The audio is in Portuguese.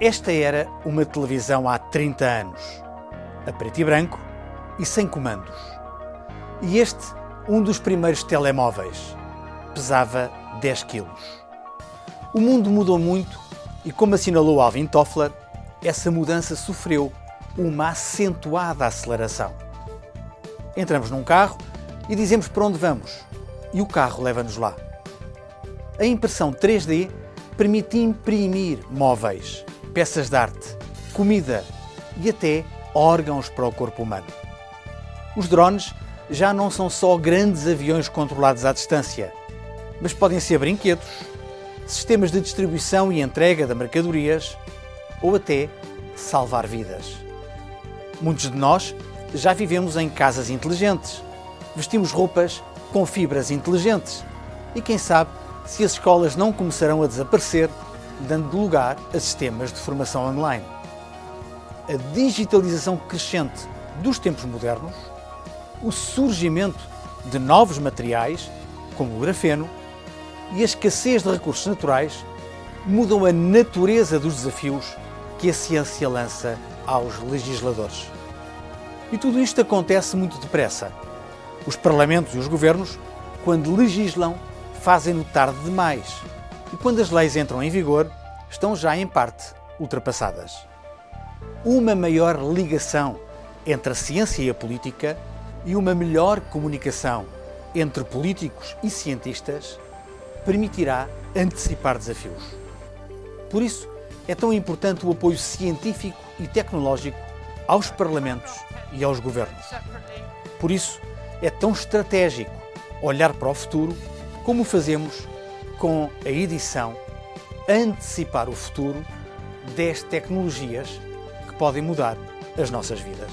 Esta era uma televisão há 30 anos, a preto e branco e sem comandos. E este, um dos primeiros telemóveis, pesava 10 quilos. O mundo mudou muito e, como assinalou Alvin Toffler, essa mudança sofreu uma acentuada aceleração. Entramos num carro e dizemos para onde vamos, e o carro leva-nos lá. A impressão 3D permite imprimir móveis peças de arte, comida e até órgãos para o corpo humano. Os drones já não são só grandes aviões controlados à distância, mas podem ser brinquedos, sistemas de distribuição e entrega de mercadorias ou até salvar vidas. Muitos de nós já vivemos em casas inteligentes, vestimos roupas com fibras inteligentes e quem sabe se as escolas não começarão a desaparecer dando lugar a sistemas de formação online. A digitalização crescente dos tempos modernos, o surgimento de novos materiais, como o grafeno, e a escassez de recursos naturais mudam a natureza dos desafios que a ciência lança aos legisladores. E tudo isto acontece muito depressa. Os parlamentos e os governos, quando legislam, fazem-no tarde demais e quando as leis entram em vigor, estão já em parte ultrapassadas. Uma maior ligação entre a ciência e a política e uma melhor comunicação entre políticos e cientistas permitirá antecipar desafios. Por isso, é tão importante o apoio científico e tecnológico aos parlamentos e aos governos. Por isso, é tão estratégico olhar para o futuro como fazemos com a edição Antecipar o Futuro 10 tecnologias que podem mudar as nossas vidas.